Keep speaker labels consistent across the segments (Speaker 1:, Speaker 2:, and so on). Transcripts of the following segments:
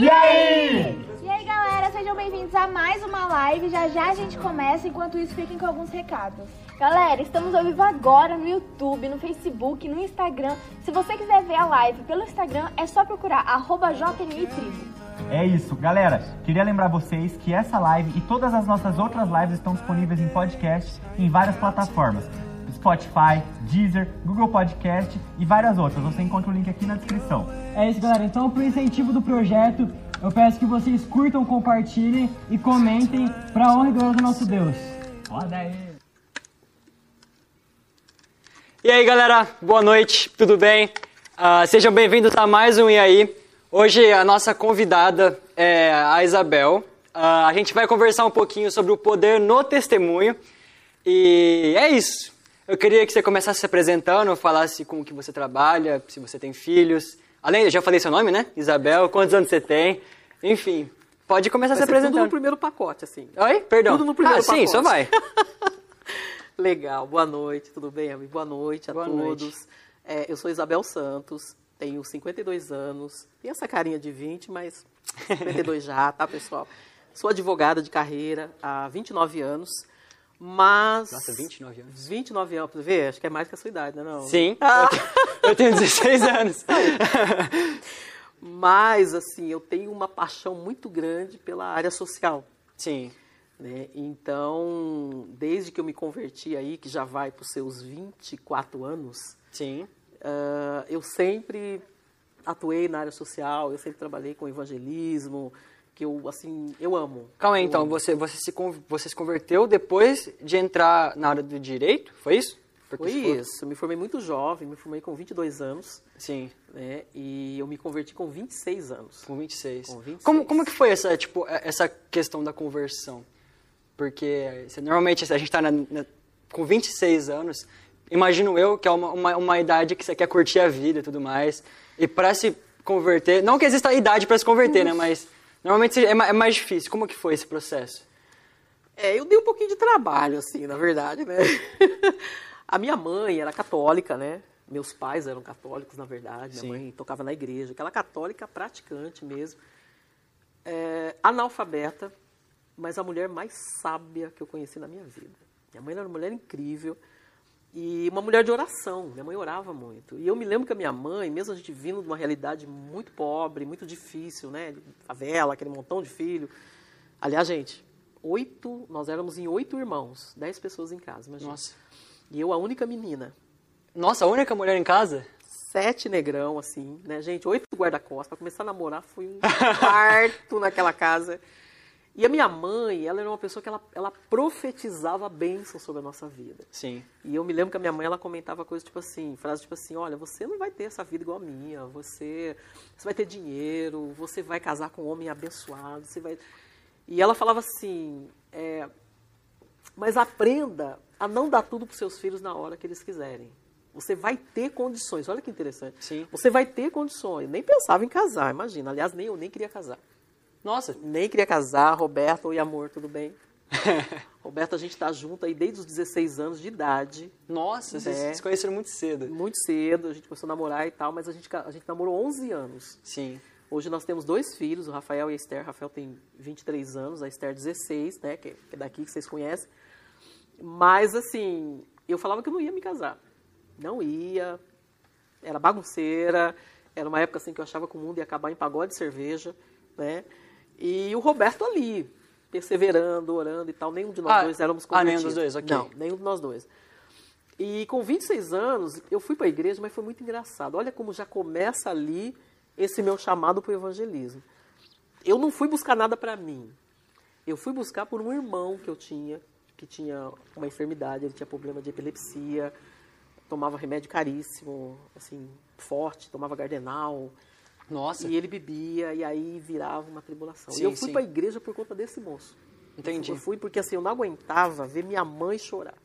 Speaker 1: E aí?
Speaker 2: E aí, galera, sejam bem-vindos a mais uma live. Já já a gente começa, enquanto isso, fiquem com alguns recados.
Speaker 3: Galera, estamos ao vivo agora no YouTube, no Facebook, no Instagram. Se você quiser ver a live pelo Instagram, é só procurar arroba JMI Tribo.
Speaker 1: É isso, galera. Queria lembrar vocês que essa live e todas as nossas outras lives estão disponíveis em podcast em várias plataformas. Spotify, Deezer, Google Podcast e várias outras. Você encontra o link aqui na descrição.
Speaker 4: É isso, galera. Então, pro incentivo do projeto, eu peço que vocês curtam, compartilhem e comentem pra honra e glória do nosso Deus. Roda aí.
Speaker 5: E aí, galera, boa noite, tudo bem? Ah, sejam bem-vindos a mais um E aí. Hoje a nossa convidada é a Isabel. Ah, a gente vai conversar um pouquinho sobre o poder no testemunho. E é isso. Eu queria que você começasse se apresentando, falasse com o que você trabalha, se você tem filhos. Além, eu já falei seu nome, né? Isabel, quantos anos você tem? Enfim, pode começar
Speaker 6: Vai
Speaker 5: se
Speaker 6: ser tudo
Speaker 5: apresentando.
Speaker 6: no primeiro pacote, assim.
Speaker 5: Oi? Perdão.
Speaker 6: Tudo no primeiro
Speaker 5: ah, sim,
Speaker 6: pacote.
Speaker 5: só vai.
Speaker 6: Legal, boa noite, tudo bem, amigo? Boa noite a
Speaker 5: Boa
Speaker 6: todos.
Speaker 5: noite.
Speaker 6: É, eu sou Isabel Santos, tenho 52 anos, tenho essa carinha de 20, mas 52 já, tá, pessoal? Sou advogada de carreira há 29 anos, mas...
Speaker 5: Nossa, 29 anos.
Speaker 6: 29 anos, pra ver? Acho que é mais que a sua idade, né? Não?
Speaker 5: Sim, eu tenho- eu tenho 16 anos.
Speaker 6: Mas, assim, eu tenho uma paixão muito grande pela área social.
Speaker 5: Sim.
Speaker 6: né? Então, desde que eu me converti aí, que já vai para os seus 24 anos,
Speaker 5: Sim.
Speaker 6: ah, eu sempre atuei na área social, eu sempre trabalhei com evangelismo, que eu, assim, eu amo.
Speaker 5: Calma aí,
Speaker 6: Eu
Speaker 5: então,
Speaker 6: amo.
Speaker 5: você, você, se, você se converteu depois de entrar na área do direito, foi isso? Porque
Speaker 6: Foi isso, eu me formei muito jovem, me formei com 22 anos,
Speaker 5: Sim,
Speaker 6: né? E eu me converti com 26 anos.
Speaker 5: com 26.
Speaker 6: Com 26.
Speaker 5: Como, como que foi essa, tipo, é- essa questão da conversão? Porque você- normalmente a gente está com 26 anos, imagino eu que é uma, uma, uma idade que você quer curtir a vida e tudo mais, e para se converter, não que exista idade para se converter, né, mas normalmente é é mais difícil. Como que foi esse processo?
Speaker 6: É, eu dei um pouquinho de trabalho, assim, na verdade, né? A minha mãe era católica, né? Meus pais eram católicos, na verdade. Minha
Speaker 5: Sim.
Speaker 6: mãe tocava na igreja, aquela católica praticante mesmo. É, analfabeta, mas a mulher mais sábia que eu conheci na minha vida. Minha mãe era uma mulher incrível e uma mulher de oração. Minha mãe orava muito. E eu me lembro que a minha mãe, mesmo a gente vindo de uma realidade muito pobre, muito difícil, né? Favela, aquele montão de filho. Aliás, gente, oito, nós éramos em oito irmãos, dez pessoas em casa, imagina.
Speaker 5: Nossa.
Speaker 6: E eu a única menina.
Speaker 5: Nossa, a única mulher em casa?
Speaker 6: Sete negrão, assim, né, gente? Oito guarda-costas. Pra começar a namorar foi um parto naquela casa. E a minha mãe, ela era uma pessoa que ela, ela profetizava bênção sobre a nossa vida.
Speaker 5: Sim.
Speaker 6: E eu me lembro que a minha mãe ela comentava coisas tipo assim, frases tipo assim, olha, você não vai ter essa vida igual a minha, você, você vai ter dinheiro, você vai casar com um homem abençoado, você vai. E ela falava assim, é, mas aprenda a não dar tudo para seus filhos na hora que eles quiserem. Você vai ter condições. Olha que interessante.
Speaker 5: Sim.
Speaker 6: Você vai ter condições. Nem pensava em casar, imagina. Aliás, nem eu nem queria casar.
Speaker 5: Nossa.
Speaker 6: Nem queria casar, Roberto, oi amor, tudo bem? Roberto, a gente tá junto aí desde os 16 anos de idade,
Speaker 5: Nossa, vocês
Speaker 6: É.
Speaker 5: se conheceram muito cedo.
Speaker 6: muito cedo, a gente começou a namorar e tal, mas a gente, a gente namorou 11 anos.
Speaker 5: Sim.
Speaker 6: Hoje nós temos dois filhos, o Rafael e a Esther. O Rafael tem 23 anos, a Esther 16, né, que que é daqui que vocês conhecem. Mas, assim, eu falava que eu não ia me casar. Não ia, era bagunceira, era uma época assim que eu achava que o mundo ia acabar em pagode de cerveja, né? E o Roberto ali, perseverando, orando e tal, nenhum de nós
Speaker 5: Ah,
Speaker 6: dois éramos
Speaker 5: ah, nenhum
Speaker 6: convertidos.
Speaker 5: dos dois, ok.
Speaker 6: Não, nenhum de nós dois. E com 26 anos, eu fui para a igreja, mas foi muito engraçado. Olha como já começa ali esse meu chamado para o evangelismo. Eu não fui buscar nada para mim. Eu fui buscar por um irmão que eu tinha, que tinha uma enfermidade, ele tinha problema de epilepsia, tomava remédio caríssimo, assim, forte, tomava gardenal,
Speaker 5: Nossa.
Speaker 6: e ele bebia, e aí virava uma tribulação.
Speaker 5: Sim,
Speaker 6: e eu fui para a igreja por conta desse moço.
Speaker 5: Entendi.
Speaker 6: Eu fui porque assim, eu não aguentava ver minha mãe chorar.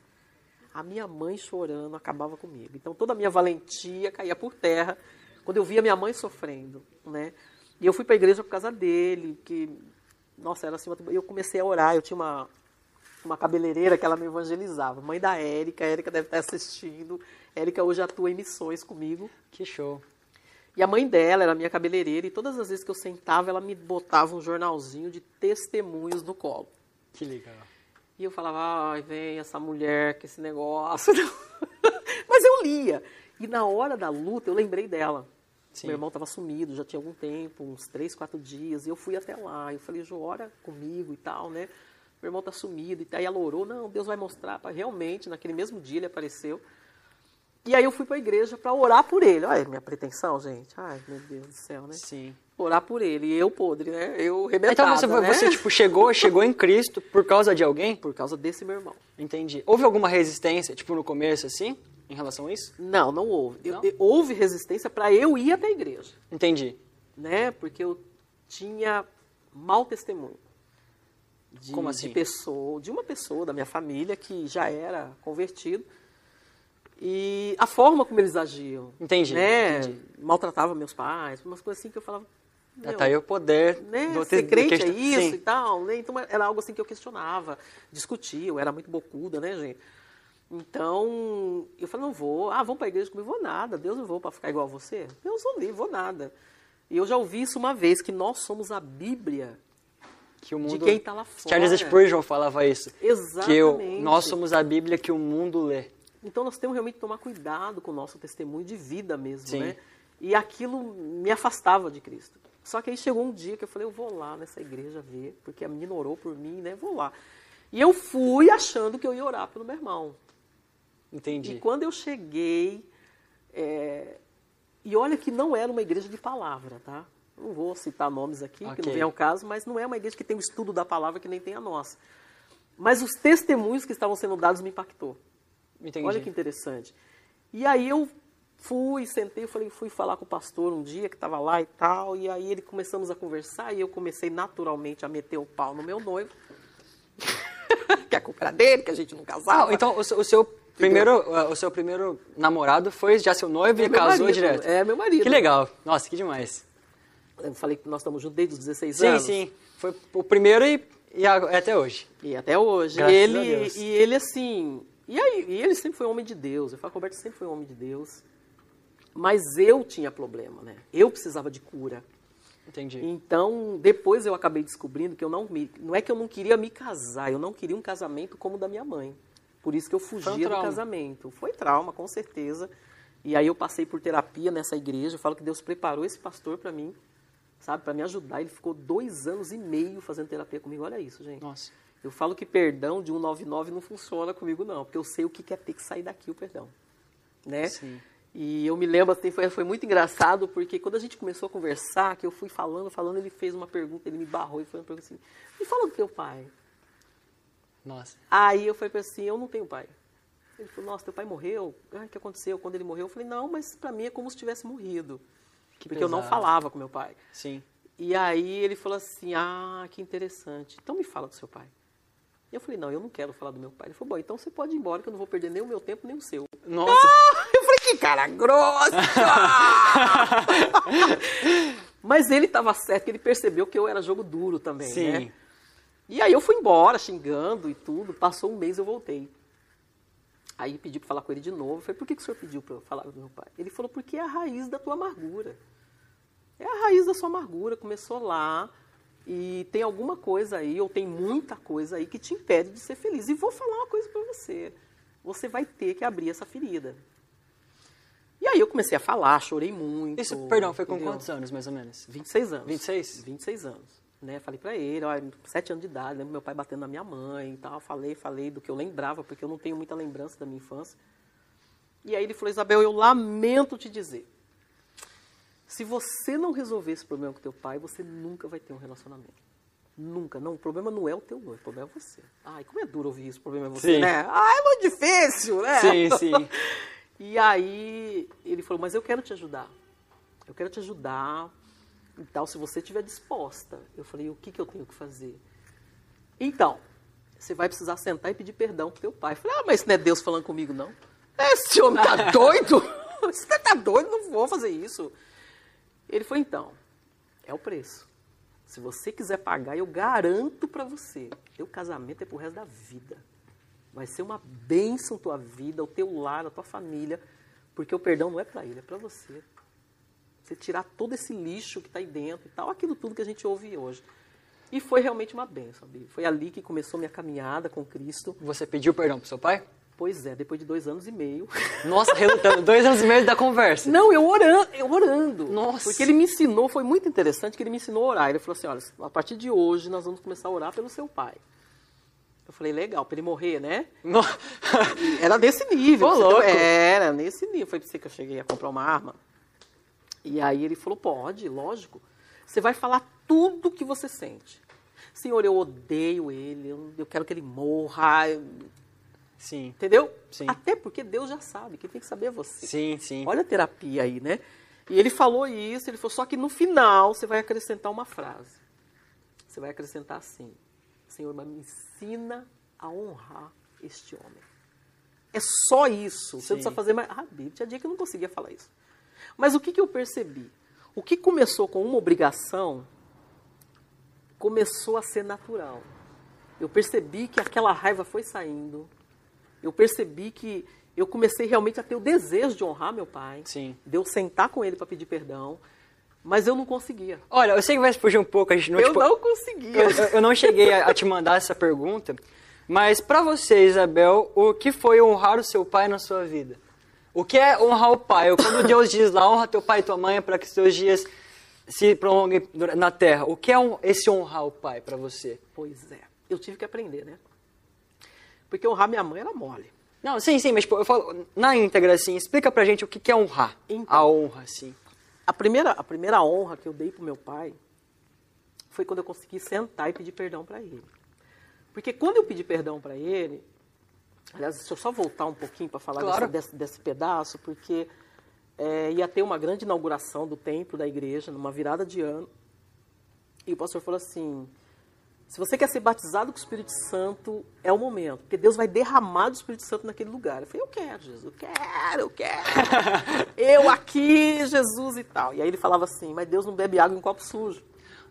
Speaker 6: A minha mãe chorando acabava comigo. Então toda a minha valentia caía por terra quando eu via minha mãe sofrendo, né? E eu fui para a igreja por causa dele, que nossa, era assim, eu comecei a orar, eu tinha uma uma cabeleireira que ela me evangelizava, mãe da Érica, a Érica deve estar assistindo. A Érica hoje atua em missões comigo.
Speaker 5: Que show.
Speaker 6: E a mãe dela era minha cabeleireira e todas as vezes que eu sentava, ela me botava um jornalzinho de testemunhos no colo.
Speaker 5: Que legal.
Speaker 6: E eu falava, ai, vem essa mulher com esse negócio. Mas eu lia. E na hora da luta, eu lembrei dela.
Speaker 5: Sim.
Speaker 6: Meu irmão estava sumido, já tinha algum tempo, uns três, quatro dias. E eu fui até lá. Eu falei, Ju, ora comigo e tal, né? Meu irmão tá sumido. E aí ela orou, não, Deus vai mostrar. Realmente, naquele mesmo dia ele apareceu. E aí eu fui para a igreja para orar por ele. Olha, minha pretensão, gente. Ai, meu Deus do céu, né?
Speaker 5: Sim.
Speaker 6: Orar por ele. E eu podre, né? Eu
Speaker 5: Então
Speaker 6: rebentada,
Speaker 5: você,
Speaker 6: né?
Speaker 5: você tipo, chegou, chegou em Cristo por causa de alguém?
Speaker 6: Por causa desse meu irmão.
Speaker 5: Entendi. Houve alguma resistência, tipo, no começo, assim, em relação a isso?
Speaker 6: Não, não houve. Eu-
Speaker 5: Não?
Speaker 6: eu- houve resistência para eu ir até a igreja,
Speaker 5: Entendi.
Speaker 6: né? Porque eu tinha mau testemunho. De,
Speaker 5: Como assim?
Speaker 6: De, pessoa, de uma pessoa da minha família que já era convertido. E a forma como eles agiam.
Speaker 5: Entendi,
Speaker 6: Né?
Speaker 5: entendi.
Speaker 6: Maltratava meus pais, umas coisas assim que eu falava. Meu,
Speaker 5: tá aí o poder
Speaker 6: né,
Speaker 5: do
Speaker 6: ser crente é
Speaker 5: questão-
Speaker 6: isso
Speaker 5: Sim.
Speaker 6: e tal, né? Então era algo assim que eu questionava, discutia, eu era muito bocuda, né, gente? Então, eu falei, não vou, ah, vamos para a igreja comigo, vou nada, Deus não vou para ficar igual a você, Deus não livre, vou nada. E eu já ouvi isso uma vez, que nós somos a Bíblia
Speaker 5: Que o mundo...
Speaker 6: de quem está lá fora.
Speaker 5: Charles Spurgeon falava isso.
Speaker 6: Exatamente.
Speaker 5: Que eu, nós somos a Bíblia que o mundo lê.
Speaker 6: Então nós temos realmente que tomar cuidado com o nosso testemunho de vida mesmo,
Speaker 5: Sim.
Speaker 6: né? E aquilo me afastava de Cristo. Só que aí chegou um dia que eu falei, eu vou lá nessa igreja ver, porque a menina orou por mim, né? Vou lá. E eu fui achando que eu ia orar pelo meu irmão.
Speaker 5: Entendi.
Speaker 6: E quando eu cheguei, é, e olha que não era uma igreja de palavra, tá? Não vou citar nomes aqui, que
Speaker 5: Ok.
Speaker 6: não vem ao caso, mas não é uma igreja que tem o estudo da palavra que nem tem a nossa. Mas os testemunhos que estavam sendo dados me impactou.
Speaker 5: Entendi.
Speaker 6: Olha que interessante. E aí eu fui, sentei, falei, fui falar com o pastor um dia que estava lá e tal, e aí ele começamos a conversar e eu comecei naturalmente a meter o pau no meu noivo. que a culpa era dele, que a gente não casava.
Speaker 5: Ah, então o seu, o seu primeiro, uh, o seu primeiro namorado foi já seu noivo
Speaker 6: É
Speaker 5: e casou
Speaker 6: marido,
Speaker 5: direto?
Speaker 6: é meu marido.
Speaker 5: Que legal. Nossa, que demais.
Speaker 6: Eu falei que nós estamos juntos desde os 16
Speaker 5: Sim,
Speaker 6: anos.
Speaker 5: sim. Foi o primeiro e, e até hoje.
Speaker 6: E até hoje.
Speaker 5: Graças a
Speaker 6: ele. E ele, assim. E, aí, e ele sempre foi um homem de Deus. Eu falo, Roberto sempre foi um homem de Deus. Mas eu tinha problema, né? Eu precisava de cura.
Speaker 5: Entendi.
Speaker 6: Então, depois eu acabei descobrindo que eu não me. Não é que eu não queria me casar, eu não queria um casamento como o da minha mãe. Por isso que eu
Speaker 5: Foi um
Speaker 6: fugia do casamento. Foi trauma, com certeza. E aí eu passei por terapia nessa igreja. Eu falo que Deus preparou esse pastor para mim, sabe, para me ajudar. Ele ficou dois anos e meio fazendo terapia comigo. Olha isso, gente.
Speaker 5: Nossa.
Speaker 6: Eu falo que perdão de 199 não funciona comigo, não, porque eu sei o que é ter que sair daqui o perdão. Né?
Speaker 5: Sim.
Speaker 6: E eu me lembro, assim, foi, foi muito engraçado, porque quando a gente começou a conversar, que eu fui falando, falando, ele fez uma pergunta, ele me barrou e foi uma pergunta assim, me fala do teu pai.
Speaker 5: Nossa.
Speaker 6: Aí eu falei assim, eu não tenho pai. Ele falou, nossa, teu pai morreu? Ah, o que aconteceu? Quando ele morreu? Eu falei, não, mas pra mim é como se tivesse morrido.
Speaker 5: Que
Speaker 6: porque eu não
Speaker 5: pesado.
Speaker 6: falava com meu pai.
Speaker 5: Sim.
Speaker 6: E aí ele falou assim, ah, que interessante. Então me fala do seu pai. Eu falei, não, eu não quero falar do meu pai. Ele falou, bom, então você pode ir embora, que eu não vou perder nem o meu tempo, nem o seu.
Speaker 5: Nossa.
Speaker 6: Eu falei, que cara grossa! Mas ele estava certo, que ele percebeu que eu era jogo duro também,
Speaker 5: Sim.
Speaker 6: né? E aí eu fui embora, xingando e tudo. Passou um mês, eu voltei. Aí pedi para falar com ele de novo. Eu falei, por que, que o senhor pediu para eu falar do meu pai? Ele falou, porque é a raiz da tua amargura. É a raiz da sua amargura. Começou lá e tem alguma coisa aí, ou tem muita coisa aí que te impede de ser feliz. E vou falar uma coisa para você. Você vai ter que abrir essa ferida. E aí eu comecei a falar, chorei muito.
Speaker 5: Isso, perdão, foi com
Speaker 6: entendeu?
Speaker 5: quantos anos, mais ou menos?
Speaker 6: 26 anos.
Speaker 5: 26?
Speaker 6: 26 anos. Né? Falei pra ele, ó, 7 anos de idade, lembro meu pai batendo na minha mãe e tal. Falei, falei do que eu lembrava, porque eu não tenho muita lembrança da minha infância. E aí ele falou, Isabel, eu lamento te dizer. Se você não resolver esse problema com teu pai, você nunca vai ter um relacionamento. Nunca. Não, o problema não é o teu noivo, o problema é você. Ai, como é duro ouvir isso, o problema é você,
Speaker 5: Sim.
Speaker 6: né? Ah, é muito difícil, né?
Speaker 5: Sim, sim.
Speaker 6: E aí ele falou, mas eu quero te ajudar. Eu quero te ajudar e tal, se você estiver disposta. Eu falei, o que, que eu tenho que fazer? Então, você vai precisar sentar e pedir perdão pro teu pai. Eu falei, ah, mas isso não é Deus falando comigo, não? Esse homem tá doido? Você tá doido? Não vou fazer isso. Ele falou, então, é o preço. Se você quiser pagar, eu garanto para você, teu casamento é pro resto da vida. Vai ser uma bênção tua vida, o teu lar, a tua família, porque o perdão não é para ele, é para você. Você tirar todo esse lixo que está aí dentro e tal, aquilo tudo que a gente ouve hoje. E foi realmente uma benção. Foi ali que começou minha caminhada com Cristo.
Speaker 5: Você pediu perdão pro seu pai?
Speaker 6: Pois é, depois de dois anos e meio.
Speaker 5: Nossa, relutando. Dois anos e meio da conversa.
Speaker 6: Não, eu orando, eu orando.
Speaker 5: Nossa.
Speaker 6: Porque ele me ensinou, foi muito interessante que ele me ensinou a orar. Ele falou assim: olha, a partir de hoje nós vamos começar a orar pelo seu pai. Eu falei, legal, para ele morrer, né?
Speaker 5: No-
Speaker 6: Era desse nível.
Speaker 5: Ô,
Speaker 6: pra você
Speaker 5: louco.
Speaker 6: Era nesse nível. Foi pra você que eu cheguei a comprar uma arma. E aí ele falou, pode, lógico. Você vai falar tudo que você sente. Senhor, eu odeio ele, eu, eu quero que ele morra. eu-
Speaker 5: Sim,
Speaker 6: Entendeu?
Speaker 5: Sim.
Speaker 6: Até porque Deus já sabe, quem tem que saber é você.
Speaker 5: sim, sim.
Speaker 6: Olha a terapia aí, né? E ele falou isso, ele falou, só que no final você vai acrescentar uma frase. Você vai acrescentar assim, Senhor, mas me ensina a honrar este homem. É só isso. Você
Speaker 5: Sim.
Speaker 6: não precisa fazer mais. Ah, Bíblia, tinha dia que eu não conseguia falar isso. Mas o que, que eu percebi? O que começou com uma obrigação começou a ser natural. Eu percebi que aquela raiva foi saindo. Eu percebi que eu comecei realmente a ter o desejo de honrar meu pai.
Speaker 5: Sim.
Speaker 6: De eu sentar com ele para pedir perdão. Mas eu não conseguia.
Speaker 5: Olha, eu sei que vai fugir um pouco, a gente não,
Speaker 6: eu
Speaker 5: tipo,
Speaker 6: não conseguia.
Speaker 5: eu, eu- não cheguei a, a te mandar essa pergunta, mas pra você, Isabel, o que foi honrar o seu pai na sua vida? O que é honrar o pai? Quando Deus diz lá, honra teu pai e tua mãe para que seus dias se prolonguem na terra. O que é esse honrar o pai pra você?
Speaker 6: Pois é. Eu tive que aprender, né? Porque honrar minha mãe era mole.
Speaker 5: Não, sim, sim, mas tipo, eu falo na íntegra, assim, explica pra gente o que que é honrar.
Speaker 6: Então.
Speaker 5: A honra, assim.
Speaker 6: A primeira, a primeira honra que eu dei pro meu pai foi quando eu consegui sentar e pedir perdão para ele. Porque quando eu pedi perdão para ele, aliás, deixa eu só voltar um pouquinho para falar
Speaker 5: Claro.
Speaker 6: desse, desse, desse pedaço, porque é, ia ter uma grande inauguração do templo da igreja, numa virada de ano, e o pastor falou assim: se você quer ser batizado com o Espírito Santo, é o momento, porque Deus vai derramar do Espírito Santo naquele lugar. Eu falei, eu quero, Jesus, eu quero, eu quero. eu aqui, Jesus e tal. E aí ele falava assim, mas Deus não bebe água em copo sujo.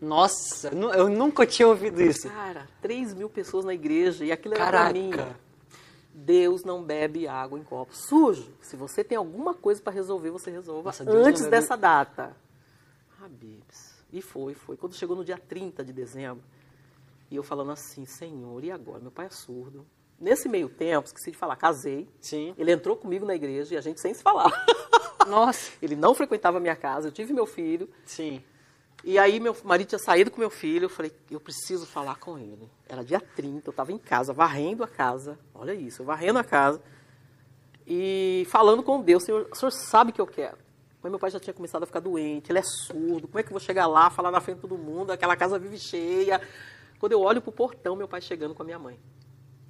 Speaker 5: Nossa, eu nunca tinha ouvido isso.
Speaker 6: Cara, 3 mil pessoas na igreja, e aquilo era pra mim.
Speaker 5: Caraca.
Speaker 6: Deus não bebe água em copo sujo. Se você tem alguma coisa para resolver, você resolva
Speaker 5: Nossa,
Speaker 6: antes
Speaker 5: bebe-
Speaker 6: dessa data. Habibs. E foi, foi. Quando chegou no dia 30 de dezembro, e eu falando assim, Senhor, e agora? Meu pai é surdo. Nesse meio tempo, esqueci de falar, casei.
Speaker 5: Sim.
Speaker 6: Ele entrou comigo na igreja e a gente sem se falar.
Speaker 5: Nossa.
Speaker 6: Ele não frequentava a minha casa, eu tive meu filho.
Speaker 5: Sim.
Speaker 6: E aí meu marido tinha saído com meu filho, eu falei, eu preciso falar com ele. Era dia 30, eu estava em casa, varrendo a casa. Olha isso, eu varrendo a casa. E falando com Deus, Senhor, o senhor sabe que eu quero. Mas meu pai já tinha começado a ficar doente, ele é surdo, como é que eu vou chegar lá, falar na frente de todo mundo, aquela casa vive cheia. Quando eu olho pro portão, meu pai chegando com a minha mãe.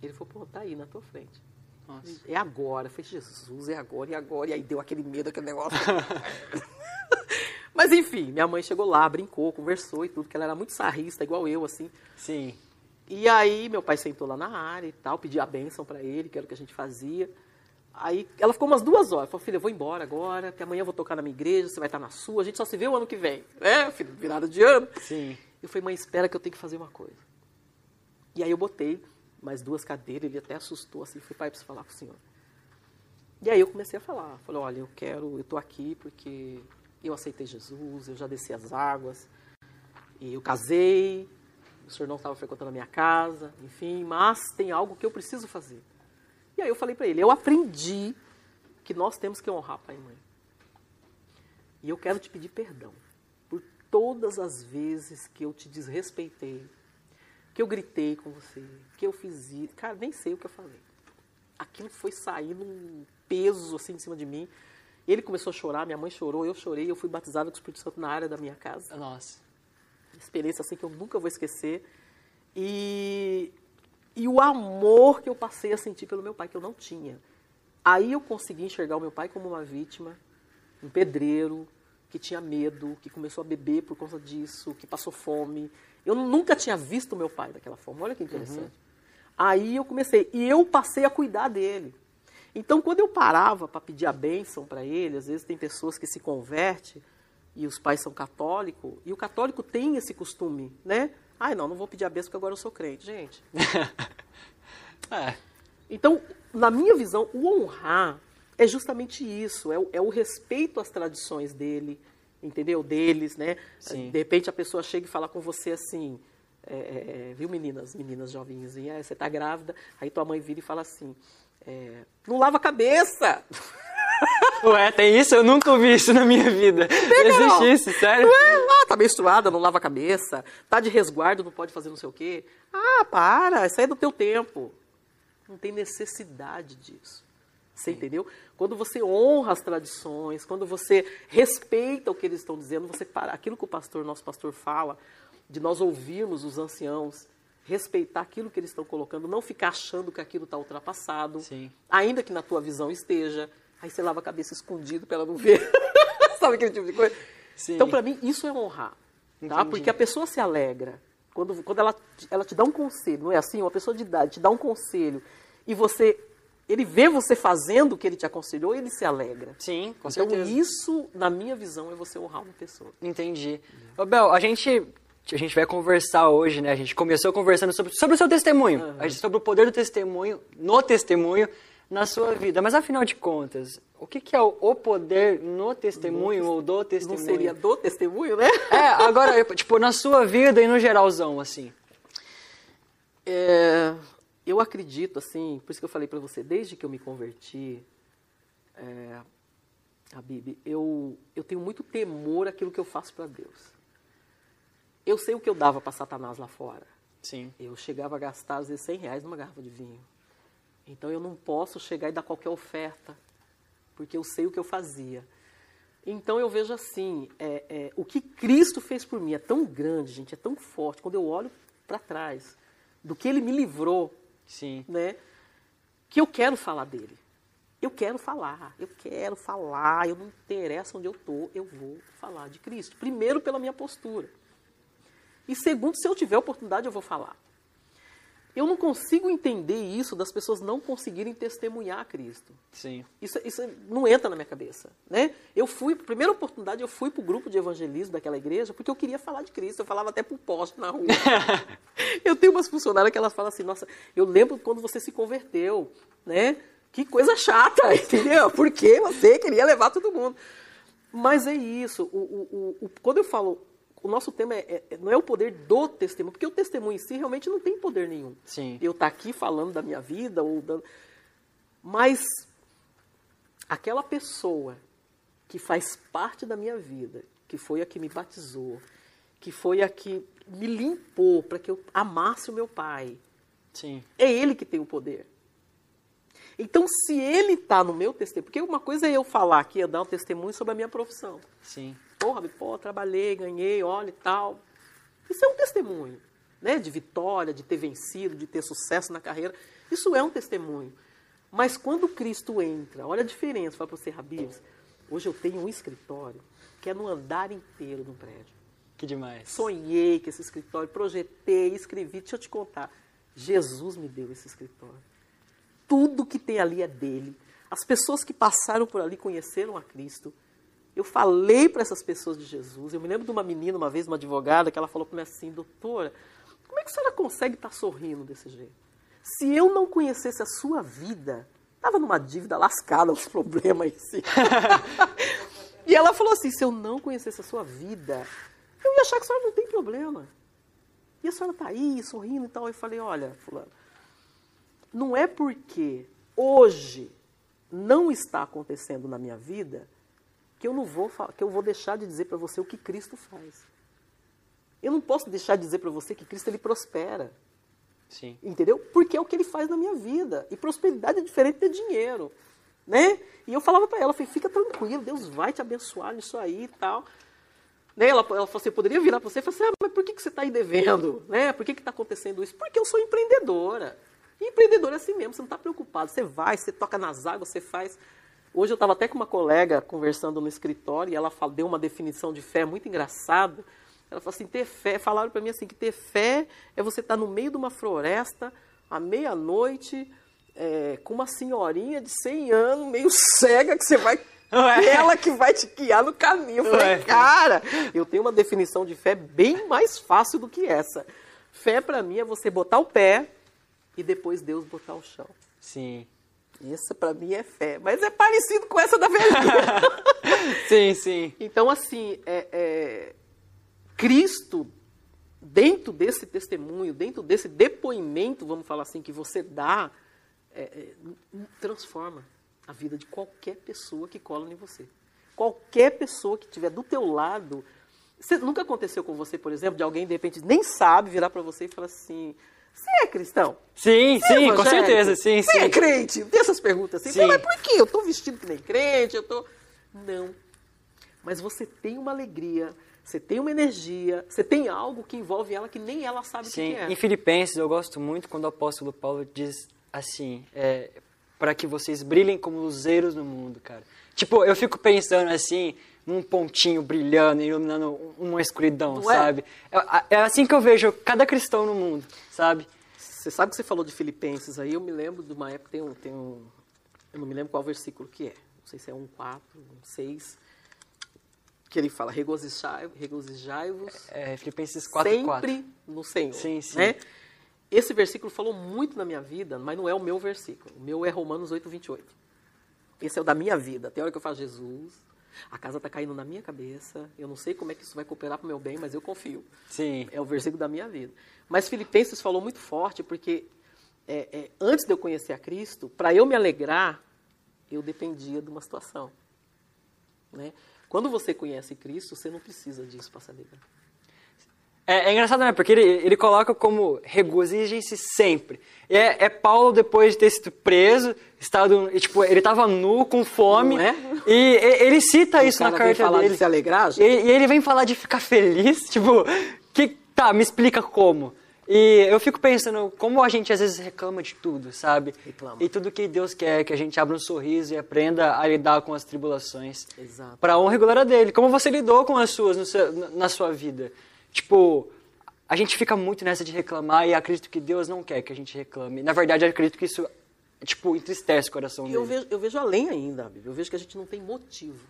Speaker 6: Ele falou, pô, tá aí na tua frente.
Speaker 5: Nossa.
Speaker 6: É agora. Eu falei, Jesus, é agora, e agora. E aí deu aquele medo, aquele negócio. Mas enfim, minha mãe chegou lá, brincou, conversou e tudo, que ela era muito sarrista, igual eu, assim.
Speaker 5: Sim.
Speaker 6: E aí meu pai sentou lá na área e tal, pediu a bênção pra ele, que era o que a gente fazia. Aí ela ficou umas duas horas. Falou, filha, eu vou embora agora, que amanhã eu vou tocar na minha igreja, você vai estar na sua, a gente só se vê o ano que vem. É, filho, virada de ano.
Speaker 5: Sim.
Speaker 6: Eu falei, mãe, espera que eu tenho que fazer uma coisa. E aí eu botei mais duas cadeiras, ele até assustou assim, falei, pai, preciso falar com o senhor. E aí eu comecei a falar, falei, olha, eu quero, eu tô aqui porque eu aceitei Jesus, eu já desci as águas, e eu casei, o senhor não estava frequentando a minha casa, enfim, mas tem algo que eu preciso fazer. E aí eu falei para ele, eu aprendi que nós temos que honrar pai e mãe. E eu quero te pedir perdão todas as vezes que eu te desrespeitei, que eu gritei com você, que eu fiz isso. Cara, nem sei o que eu falei. Aquilo foi saindo um peso assim em cima de mim. Ele começou a chorar, minha mãe chorou, eu chorei, eu fui batizado com o Espírito Santo na área da minha casa
Speaker 5: Nossa.
Speaker 6: experiência assim que eu nunca vou esquecer. E, e o amor que eu passei a sentir pelo meu pai, que eu não tinha. Aí eu consegui enxergar o meu pai como uma vítima, um pedreiro, que tinha medo, que começou a beber por conta disso, que passou fome. Eu nunca tinha visto meu pai daquela forma. Olha que interessante. Aí eu comecei, e eu passei a cuidar dele. Então, quando eu parava para pedir a bênção para ele, às vezes tem pessoas que se convertem e os pais são católicos, e o católico tem esse costume, né? Ai, não, não vou pedir a bênção porque agora eu sou crente. Gente,
Speaker 5: É.
Speaker 6: então, na minha visão, o honrar é justamente isso, é o, é o respeito às tradições dele, entendeu? Deles, né?
Speaker 5: Sim.
Speaker 6: De repente a pessoa chega e fala com você assim, é, é, viu meninas, meninas jovinhas, e, é, você tá grávida, aí tua mãe vira e fala assim, é, não lava a cabeça!
Speaker 5: Ué, tem isso? Eu nunca ouvi isso na minha vida. Existe isso, sério?
Speaker 6: Ué, ah, tá menstruada, não lava a cabeça, tá de resguardo, não pode fazer não sei o quê. Ah, para, isso aí é do teu tempo. Não tem necessidade disso. Você entendeu? Quando você honra as tradições, quando você respeita o que eles estão dizendo, você para. Aquilo que o pastor, nosso pastor fala, de nós ouvirmos os anciãos, respeitar aquilo que eles estão colocando, não ficar achando que aquilo está ultrapassado,
Speaker 5: Sim.
Speaker 6: ainda que na tua visão esteja. Aí você lava a cabeça escondido para ela não ver. Sabe aquele tipo de coisa?
Speaker 5: Sim.
Speaker 6: Então, para mim, isso é honrar. Tá? Porque a pessoa se alegra. Quando, quando ela, ela te dá um conselho, não é assim? Uma pessoa de idade te dá um conselho e você. Ele vê você fazendo o que ele te aconselhou e ele se alegra.
Speaker 5: Sim, com
Speaker 6: então,
Speaker 5: certeza.
Speaker 6: isso, na minha visão, é você honrar uma pessoa.
Speaker 5: Entendi. Ô, Bel, a gente, a gente vai conversar hoje, né? A gente começou conversando sobre, sobre o seu testemunho, a gente- sobre o poder do testemunho, no testemunho, na sua vida. Mas afinal de contas, o que, que é o, o poder no testemunho ou do
Speaker 6: Não
Speaker 5: testemunho?
Speaker 6: seria do testemunho, né?
Speaker 5: É, agora, tipo, na sua vida e no geralzão, assim.
Speaker 6: É, eu acredito, assim, por isso que eu falei para você, desde que eu me converti, é, Habib, eu, eu tenho muito temor àquilo que eu faço para Deus. Eu sei o que eu dava para Satanás lá fora.
Speaker 5: Sim.
Speaker 6: Eu chegava a gastar, às vezes, 100 reais numa garrafa de vinho. Então eu não posso chegar e dar qualquer oferta, porque eu sei o que eu fazia. Então eu vejo assim, é, é, o que Cristo fez por mim é tão grande, gente, é tão forte. Quando eu olho para trás, do que Ele me livrou,
Speaker 5: Sim.
Speaker 6: né, que eu quero falar dele. Eu quero falar, eu quero falar, eu não interessa onde eu estou, eu vou falar de Cristo. Primeiro, pela minha postura. E segundo, se eu tiver oportunidade, eu vou falar. Eu não consigo entender isso das pessoas não conseguirem testemunhar Cristo.
Speaker 5: Sim.
Speaker 6: Isso, isso não entra na minha cabeça, né? Eu fui, primeira oportunidade, eu fui para o grupo de evangelismo daquela igreja porque eu queria falar de Cristo. Eu falava até para o poste na rua. eu tenho umas funcionárias que elas falam assim, nossa, eu lembro quando você se converteu, né? Que coisa chata, entendeu? Porque você queria levar todo mundo. Mas é isso. O, o, o- quando eu falo, o nosso tema é, é- não é o poder do testemunho, porque o testemunho em si realmente não tem poder nenhum.
Speaker 5: Sim.
Speaker 6: Eu estar aqui falando da minha vida ou dando... Mas aquela pessoa que faz parte da minha vida, que foi a que me batizou, que foi a que me limpou para que eu amasse o meu pai,
Speaker 5: Sim.
Speaker 6: é ele que tem o poder. Então, se ele está no meu testemunho, porque uma coisa é eu falar aqui, eu dar um testemunho sobre a minha profissão.
Speaker 5: Sim.
Speaker 6: Porra, pô, trabalhei, ganhei, olha e tal. Isso é um testemunho, né? De vitória, de ter vencido, de ter sucesso na carreira. Isso é um testemunho. Mas quando Cristo entra, olha a diferença, fala para você, Habibs, hoje eu tenho um escritório que é no andar inteiro do prédio.
Speaker 5: Que demais.
Speaker 6: Sonhei com esse escritório, projetei, escrevi. Deixa eu te contar. Jesus me deu esse escritório. Tudo que tem ali é dele. As pessoas que passaram por ali conheceram a Cristo. Eu falei para essas pessoas de Jesus. Eu me lembro de uma menina, uma vez, uma advogada, que ela falou para mim assim: Doutora, como é que a senhora consegue estar sorrindo desse jeito? Se eu não conhecesse a sua vida, estava numa dívida lascada, uns problemas em si. e ela falou assim: Se eu não conhecesse a sua vida, eu ia achar que a senhora não tem problema. E a senhora está aí, sorrindo e tal. Eu falei, olha, fulano, não é porque hoje não está acontecendo na minha vida que eu não vou que eu vou deixar de dizer para você o que Cristo faz. Eu não posso deixar de dizer para você que Cristo ele prospera,
Speaker 5: Sim.
Speaker 6: entendeu? Porque é o que ele faz na minha vida. E prosperidade é diferente de dinheiro, né? E eu falava para ela, falei, fica tranquilo, Deus vai te abençoar nisso aí e tal. Né? Ela, ela falou assim, eu poderia virar para você e falar assim, ah, mas por que, que você está aí devendo? Né? Por que está acontecendo isso? Porque eu sou empreendedora. E empreendedor é assim mesmo, você não está preocupado. Você vai, você toca nas águas, você faz. Hoje eu estava até com uma colega conversando no escritório e ela deu uma definição de fé muito engraçada. Ela falou assim, ter fé, falaram para mim assim, que ter fé é você estar no meio de uma floresta, à meia-noite, é, com uma senhorinha de 100 anos, meio cega, que você vai...
Speaker 5: Ué.
Speaker 6: Ela que vai te guiar no caminho. Eu falei,
Speaker 5: Ué.
Speaker 6: cara, eu tenho uma definição de fé bem mais fácil do que essa. Fé para mim é você botar o pé e depois Deus botar o chão.
Speaker 5: Sim.
Speaker 6: Essa para mim é fé, mas é parecido com essa da velhinha.
Speaker 5: Sim, sim.
Speaker 6: então, assim, é, é, Cristo, dentro desse testemunho, dentro desse depoimento, vamos falar assim, que você dá, é, é, transforma a vida de qualquer pessoa que cola em você. Qualquer pessoa que estiver do teu lado. Você, nunca aconteceu com você, por exemplo, de alguém de repente nem sabe virar para você e falar assim: Você é cristão?
Speaker 5: Sim,
Speaker 6: Você é
Speaker 5: sim, com
Speaker 6: evangélico?
Speaker 5: certeza, sim,
Speaker 6: Você é
Speaker 5: sim.
Speaker 6: crente? Tem essas perguntas assim.
Speaker 5: Sim.
Speaker 6: Mas por quê? Eu estou vestido que nem crente, eu tô. Não. Mas você tem uma alegria, você tem uma energia, você tem algo que envolve ela que nem ela sabe o que
Speaker 5: Sim,
Speaker 6: que é.
Speaker 5: em Filipenses eu gosto muito quando o apóstolo Paulo diz assim, é, para que vocês brilhem como luzeiros no mundo, cara. Tipo, eu fico pensando assim, num pontinho brilhando, iluminando uma escuridão,
Speaker 6: Não é?
Speaker 5: sabe? É, é assim que eu vejo cada cristão no mundo, sabe?
Speaker 6: Você sabe que você falou de Filipenses aí, eu me lembro de uma época, tem um, tem um. Eu não me lembro qual versículo que é. Não sei se é um 4, um 6. Que ele fala, regozijai- regozijai-vos
Speaker 5: É, Filipenses 4, 4.
Speaker 6: sempre no Senhor.
Speaker 5: Sim, sim.
Speaker 6: Né? Esse versículo falou muito na minha vida, mas não é o meu versículo. O meu é Romanos 8, 28. Esse é o da minha vida. Até a hora que eu falo, Jesus, a casa está caindo na minha cabeça, eu não sei como é que isso vai cooperar para o meu bem, mas eu confio.
Speaker 5: Sim.
Speaker 6: É o versículo da minha vida. Mas Filipenses falou muito forte, porque é, é, antes de eu conhecer a Cristo, para eu me alegrar, eu dependia de uma situação. Né? Quando você conhece Cristo, você não precisa disso para se alegrar.
Speaker 5: É, é engraçado, né? Porque ele, ele coloca como regozijem-se sempre. E É, é Paulo, depois de ter sido preso, estado, tipo, ele estava nu, com fome,
Speaker 6: é?
Speaker 5: e, e- ele cita isso
Speaker 6: cara
Speaker 5: na
Speaker 6: vem
Speaker 5: carta
Speaker 6: falar de
Speaker 5: dele.
Speaker 6: se alegrar,
Speaker 5: e, e ele vem falar de ficar feliz, tipo, que, tá, me explica como. E eu fico pensando como a gente às vezes reclama de tudo, sabe?
Speaker 6: Reclama.
Speaker 5: E tudo que Deus quer que a gente abra um sorriso e aprenda a lidar com as tribulações.
Speaker 6: Exato.
Speaker 5: Pra honra e glória dele. Como você lidou com as suas seu- na sua vida? Tipo, a gente fica muito nessa de reclamar e acredito que Deus não quer que a gente reclame. Na verdade, eu acredito que isso, tipo, entristece o coração
Speaker 6: eu
Speaker 5: dele.
Speaker 6: vejo, eu vejo além ainda, Bíblia. Eu vejo que a gente não tem motivo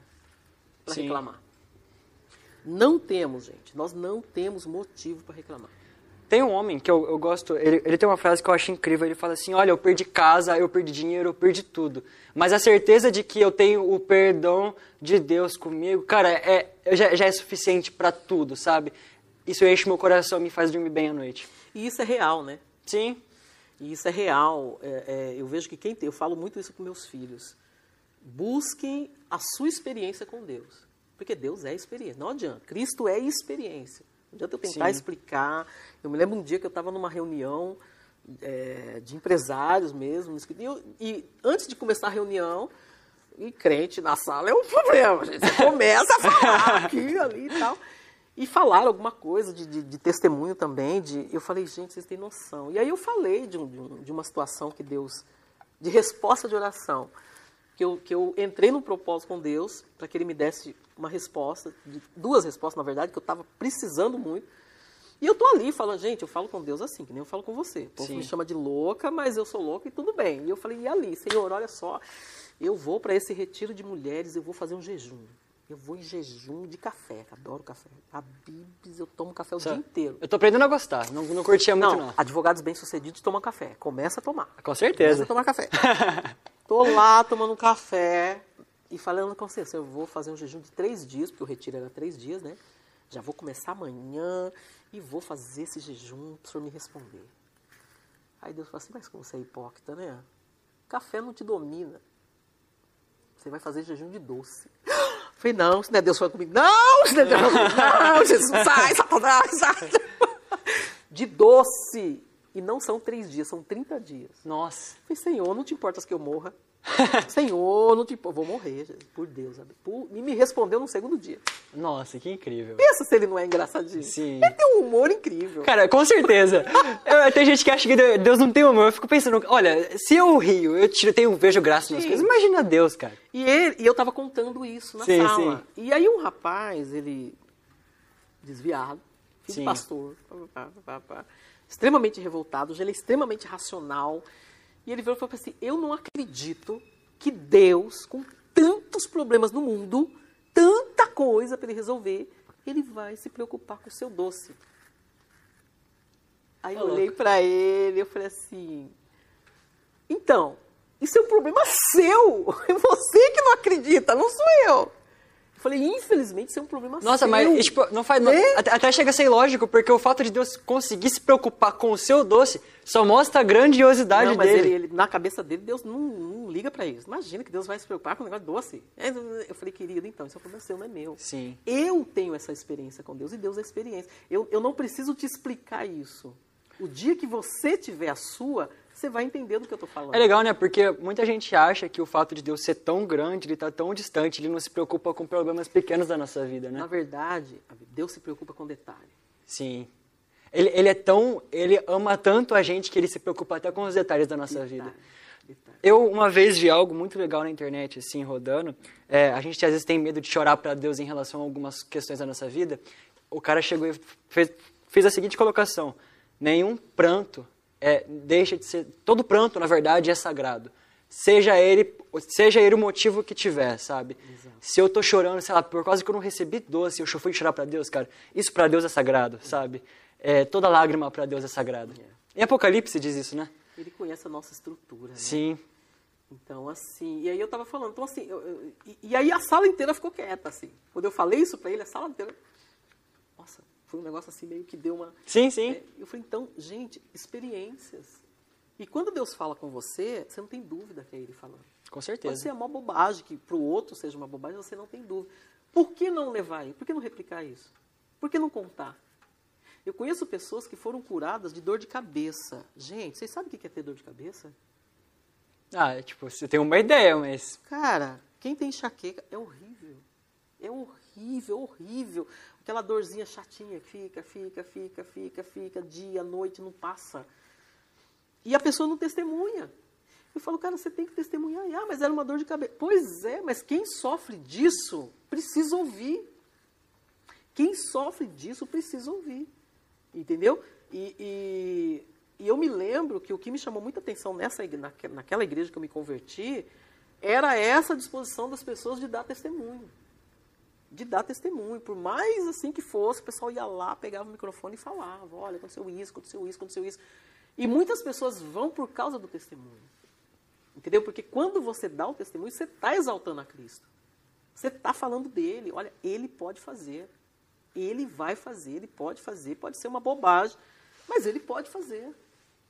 Speaker 6: para reclamar. Não temos, gente. Nós não temos motivo para reclamar.
Speaker 5: Tem um homem que eu, eu gosto, ele, ele tem uma frase que eu acho incrível. Ele fala assim: Olha, eu perdi casa, eu perdi dinheiro, eu perdi tudo. Mas a certeza de que eu tenho o perdão de Deus comigo, cara, é, já, já é suficiente pra tudo, sabe? Isso enche meu coração, me faz dormir bem à noite.
Speaker 6: E isso é real, né?
Speaker 5: Sim,
Speaker 6: E isso é real. É, é, eu vejo que quem tem, eu falo muito isso com meus filhos. Busquem a sua experiência com Deus. Porque Deus é experiência. Não adianta. Cristo é experiência. Não adianta eu tentar
Speaker 5: Sim.
Speaker 6: explicar. Eu me lembro um dia que eu estava numa reunião é, de empresários mesmo. E, eu- e antes de começar a reunião, e crente na sala é um problema, gente. Você começa a falar aqui, ali e tal. E falaram alguma coisa de, de- de testemunho também. De, eu falei, gente, vocês têm noção. E aí eu falei de, um- de um- uma situação que Deus. de resposta de oração. Que eu, que eu entrei num propósito com Deus para que Ele me desse uma resposta, duas respostas, na verdade, que eu estava precisando muito. E eu tô ali falando, gente, eu falo com Deus assim, que nem eu falo com você. O povo
Speaker 5: Sim.
Speaker 6: me chama de louca, mas eu sou louca e tudo bem. E eu falei, e ali, Senhor, olha só, eu vou para esse retiro de mulheres, eu vou fazer um jejum. Eu vou em jejum de café, que adoro café. A Bibis, eu tomo café o dia inteiro.
Speaker 5: eu tô aprendendo a gostar, não, não curtia muito
Speaker 6: Não,
Speaker 5: não.
Speaker 6: advogados bem-sucedidos tomam café. Começa a tomar.
Speaker 5: Com
Speaker 6: Começa
Speaker 5: certeza.
Speaker 6: a tomar café. Tô lá tomando um café e falando com você, eu vou fazer um jejum de três dias, porque o retiro era três dias, né? Já vou começar amanhã e vou fazer esse jejum para o senhor me responder. Aí Deus falou assim, mas como você é hipócrita, né? Café não te domina. Você vai fazer jejum de doce. Falei, não, se não é Deus falando comigo. Não, se não é Deus falando comigo. Não, Jesus, sai, Satanás, sai. De doce. E não são três dias, são 30 dias.
Speaker 5: Nossa.
Speaker 6: Falei, Senhor, não te importas que eu morra. Senhor, não te importa. Vou morrer, Jesus, por Deus. Por- E me respondeu no segundo dia.
Speaker 5: Nossa, que incrível.
Speaker 6: Pensa se ele não é engraçadinho.
Speaker 5: Sim.
Speaker 6: Ele tem um humor incrível.
Speaker 5: Cara, com certeza. Eu- tem gente que acha que Deus não tem humor. Eu fico pensando, olha, se eu rio, eu tiro, tenho, vejo graça nas
Speaker 6: Sim.
Speaker 5: coisas. Imagina Deus, cara.
Speaker 6: E, ele, e eu tava contando isso na
Speaker 5: Sim,
Speaker 6: sala.
Speaker 5: sim.
Speaker 6: E aí um rapaz, ele desviado, filho
Speaker 5: Sim.
Speaker 6: pastor, pá, pá, pá, pá, extremamente revoltado, ele é extremamente racional. E ele virou e falou assim: Eu não acredito que Deus, com tantos problemas no mundo, tanta coisa para ele resolver, ele vai se preocupar com o seu doce. Aí eu olhei para ele e eu falei assim: Então, Isso é um problema seu. É você que não acredita, não sou eu. Falei, infelizmente, isso é um problema
Speaker 5: Nossa,
Speaker 6: seu.
Speaker 5: mas tipo, não faz.
Speaker 6: Né?
Speaker 5: até, até chega a ser ilógico, porque o fato de Deus conseguir se preocupar com o seu doce só mostra a grandiosidade
Speaker 6: Não, mas
Speaker 5: dele.
Speaker 6: ele, ele- na cabeça dele, Deus não, não liga pra isso. Imagina que Deus vai se preocupar com um negócio doce. É, Eu falei, querido, então, isso é um problema seu, não é meu.
Speaker 5: Sim.
Speaker 6: Eu tenho essa experiência com Deus e Deus é experiência. Eu, eu não preciso te explicar isso. O dia que você tiver a sua, você vai entender do que eu tô falando.
Speaker 5: É legal, né? Porque muita gente acha que o fato de Deus ser tão grande, ele tá tão distante, ele não se preocupa com problemas pequenos da nossa vida,
Speaker 6: Na
Speaker 5: né?
Speaker 6: verdade, Deus se preocupa com detalhe.
Speaker 5: Sim. Ele, ele é tão. Ele ama tanto a gente que ele se preocupa até com os detalhes da nossa vida.
Speaker 6: Detalhe, detalhe.
Speaker 5: Eu uma vez vi algo muito legal na internet, assim, rodando. É, a gente às vezes tem medo de chorar para Deus em relação a algumas questões da nossa vida. O cara chegou e fez, fez a seguinte colocação: nenhum pranto é, deixa de ser. Todo pranto, na verdade, é sagrado. Seja ele, seja ele o motivo que tiver, sabe? Se eu tô chorando, sei lá, por causa que eu não recebi doce, eu fui chorar para Deus, cara. Isso para Deus é sagrado, sabe? É, toda lágrima para Deus é sagrada. Em Apocalipse diz isso, né?
Speaker 6: Ele conhece a nossa estrutura. né?
Speaker 5: Sim.
Speaker 6: Então, assim, e aí eu tava falando, então assim, eu- eu- e, e aí a sala inteira ficou quieta, assim. Quando eu falei isso pra ele, a sala inteira. Foi um negócio assim meio que deu uma.
Speaker 5: Sim, sim.
Speaker 6: É, eu falei, então, gente, experiências. E quando Deus fala com você, você não tem dúvida que é Ele falando.
Speaker 5: Com
Speaker 6: Pode
Speaker 5: certeza.
Speaker 6: ser uma bobagem, que para o outro seja uma bobagem, você não tem dúvida. Por que não levar ele? Por que não replicar isso? Por que não contar? Eu conheço pessoas que foram curadas de dor de cabeça. Gente, vocês sabem o que é ter dor de cabeça?
Speaker 5: Ah, é, tipo, você tem uma ideia, mas.
Speaker 6: Cara, quem tem enxaqueca é horrível. É horrível, horrível. Aquela dorzinha chatinha que fica, fica, fica, fica, fica, dia, noite, não passa. E a pessoa não testemunha. Eu falo, cara, você tem que testemunhar. Ah, mas era uma dor de cabeça. Pois é, mas quem sofre disso precisa ouvir. Quem sofre disso precisa ouvir. Entendeu? E, e, e eu me lembro que o que me chamou muita atenção nessa, naquela igreja que eu me converti era essa disposição das pessoas de dar testemunho. De dar testemunho. Por mais assim que fosse, o pessoal ia lá, pegava o microfone e falava: olha, aconteceu isso, aconteceu isso, aconteceu isso. E muitas pessoas vão por causa do testemunho. Entendeu? Porque quando você dá o testemunho, você está exaltando a Cristo. Você está falando dele. Olha, ele pode fazer. Ele vai fazer, ele pode fazer. Pode ser uma bobagem, mas ele pode fazer.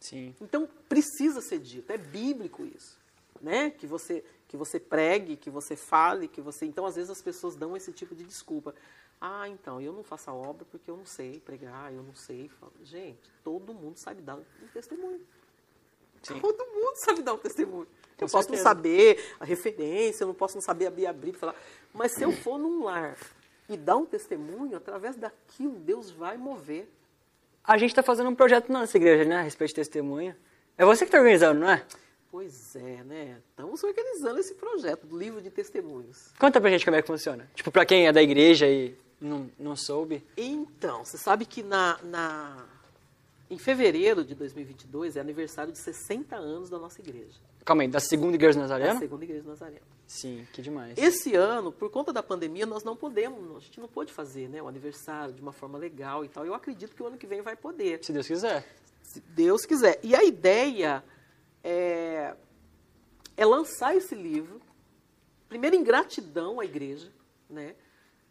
Speaker 5: Sim.
Speaker 6: Então precisa ser dito, é bíblico isso, né? Que você que você pregue, que você fale, que você. Então às vezes as pessoas dão esse tipo de desculpa. Ah, então eu não faço a obra porque eu não sei pregar, eu não sei. falar. Gente, todo mundo sabe dar um testemunho. Todo mundo sabe dar um testemunho.
Speaker 5: Com
Speaker 6: eu posso não
Speaker 5: certeza.
Speaker 6: saber a referência, eu não posso não saber abrir a Bíblia e falar. Mas se eu for num lar e dar um testemunho, através daquilo Deus vai mover.
Speaker 5: A gente tá fazendo um projeto na nossa igreja, né? A respeito de testemunha. É você que tá organizando, não é?
Speaker 6: Pois é, né? Estamos organizando esse projeto do livro de testemunhos.
Speaker 5: Conta pra gente como é que funciona. Tipo, pra quem é da igreja e não, não soube.
Speaker 6: Então, você sabe que na, na- em fevereiro de 2022 é aniversário de 60 anos da nossa igreja.
Speaker 5: Calma aí, da segunda igreja
Speaker 6: Da
Speaker 5: nazarena?
Speaker 6: segunda igreja nazarena.
Speaker 5: Sim, que demais.
Speaker 6: Esse ano, por conta da pandemia, nós não podemos, a gente não pôde fazer né, o aniversário de uma forma legal e tal. Eu acredito que o ano que vem vai poder.
Speaker 5: Se Deus quiser.
Speaker 6: se Deus quiser. E a ideia é, é lançar esse livro, primeiro em gratidão à igreja. Né?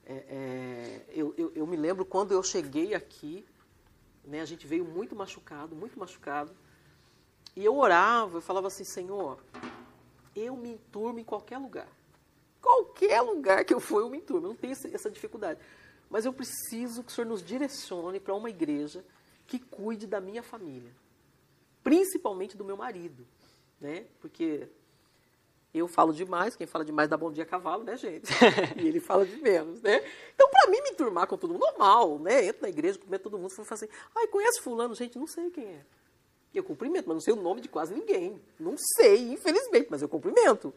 Speaker 6: É, é, eu, eu, eu me lembro quando eu cheguei aqui, né, a gente veio muito machucado, muito machucado. E eu orava, eu falava assim, Senhor, eu me enturmo em qualquer lugar. Qualquer lugar que eu for, eu me enturmo. Eu não tenho essa- dificuldade. Mas eu preciso que o Senhor nos direcione para uma igreja que cuide da minha família. Principalmente do meu marido. Né? Porque eu falo demais, quem fala demais dá bom dia a cavalo, né, gente? e ele fala de menos, né? Então, para mim, me enturmar com todo mundo, normal, né? Entro na igreja, cumprimento todo mundo, fala assim, ai, conhece fulano? Gente, não sei quem é. Eu cumprimento, mas não sei o nome de quase ninguém. Não sei, infelizmente, mas eu cumprimento.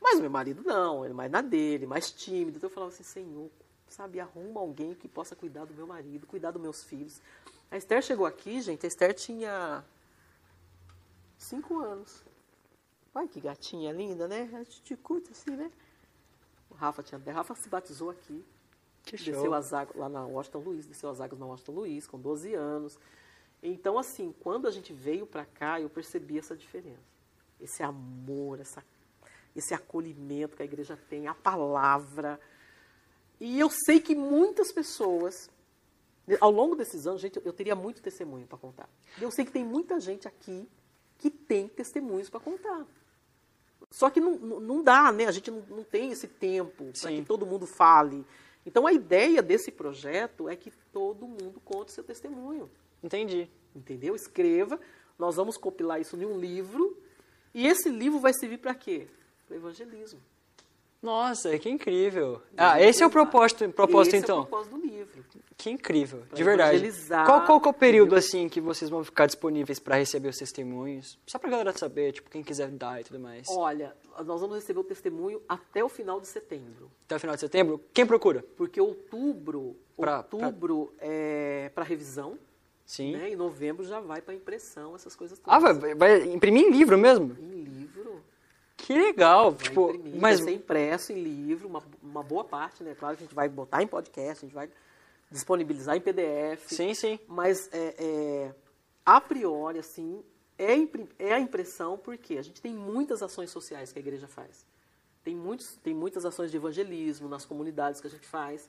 Speaker 6: Mas o meu marido não, ele é mais na dele, mais tímido. Então eu falava assim, Senhor, sabe, arruma alguém que possa cuidar do meu marido, cuidar dos meus filhos. A Esther chegou aqui, gente, a Esther tinha cinco anos. Olha que gatinha linda, né? A gente curta assim, né? O Rafa tinha. A Rafa se batizou aqui.
Speaker 5: Que
Speaker 6: Desceu
Speaker 5: show.
Speaker 6: as águas lá na Washington Luiz, desceu as águas na Washington Luiz, com 12 anos. Então, assim, quando a gente veio para cá, eu percebi essa diferença. esse amor, essa, esse acolhimento que a igreja tem, a palavra. E eu sei que muitas pessoas, ao longo desses anos, gente, eu teria muito testemunho para contar. Eu sei que tem muita gente aqui que tem testemunhos para contar. Só que não, não- dá, né? A gente não, não tem esse tempo para que todo mundo fale. Então a ideia desse projeto é que todo mundo conte seu testemunho.
Speaker 5: Entendi.
Speaker 6: Entendeu? Escreva. Nós vamos compilar isso em um livro. E esse livro vai servir para quê? Para evangelismo.
Speaker 5: Nossa, que incrível. Ah, esse é o propósito, propósito
Speaker 6: esse
Speaker 5: então.
Speaker 6: É o propósito do livro.
Speaker 5: Que incrível,
Speaker 6: Pra
Speaker 5: de verdade.
Speaker 6: evangelizar,
Speaker 5: Qual, qual que é o período assim que vocês vão ficar disponíveis para receber os testemunhos? Só pra galera saber, tipo, quem quiser dar e tudo mais.
Speaker 6: Olha, nós vamos receber o testemunho até o final de setembro.
Speaker 5: Até o final de setembro, quem procura?
Speaker 6: Porque outubro,
Speaker 5: Pra-
Speaker 6: outubro é para revisão.
Speaker 5: Sim.
Speaker 6: Né? E novembro já vai para impressão, essas coisas todas.
Speaker 5: Ah, vai, vai imprimir em livro mesmo?
Speaker 6: Em livro.
Speaker 5: Que legal.
Speaker 6: Vai
Speaker 5: tipo,
Speaker 6: imprimir,
Speaker 5: mas
Speaker 6: vai ser impresso em livro, uma, uma boa parte, né? Claro que a gente vai botar em podcast, a gente vai disponibilizar em PDF.
Speaker 5: sim, sim.
Speaker 6: Mas é, é, a priori, assim, é, é a impressão porque a gente tem muitas ações sociais que a igreja faz. Tem, muitos, tem muitas ações de evangelismo nas comunidades que a gente faz.